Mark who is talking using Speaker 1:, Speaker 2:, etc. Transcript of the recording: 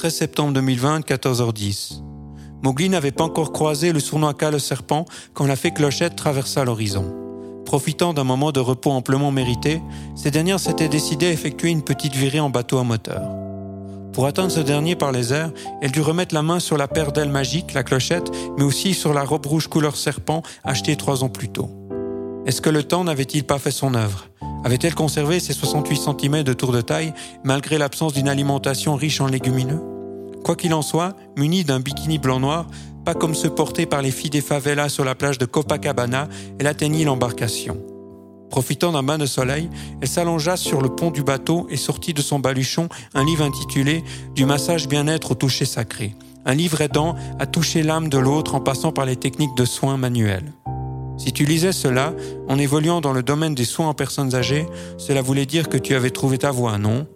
Speaker 1: 13 septembre 2020, 14h10. Mowgli n'avait pas encore croisé le sournois le serpent quand la fée Clochette traversa l'horizon. Profitant d'un moment de repos amplement mérité, ces dernières s'étaient décidées à effectuer une petite virée en bateau à moteur. Pour atteindre ce dernier par les airs, elle dut remettre la main sur la paire d'ailes magiques, la clochette, mais aussi sur la robe rouge couleur serpent achetée trois ans plus tôt. Est-ce que le temps n'avait-il pas fait son œuvre? Avait-elle conservé ses 68 cm de tour de taille malgré l'absence d'une alimentation riche en légumineux? Quoi qu'il en soit, munie d'un bikini blanc-noir, pas comme ceux portés par les filles des favelas sur la plage de Copacabana, elle atteignit l'embarcation. Profitant d'un bain de soleil, elle s'allongea sur le pont du bateau et sortit de son baluchon un livre intitulé Du massage bien-être au toucher sacré. Un livre aidant à toucher l'âme de l'autre en passant par les techniques de soins manuels. Si tu lisais cela, en évoluant dans le domaine des soins en personnes âgées, cela voulait dire que tu avais trouvé ta voie, non?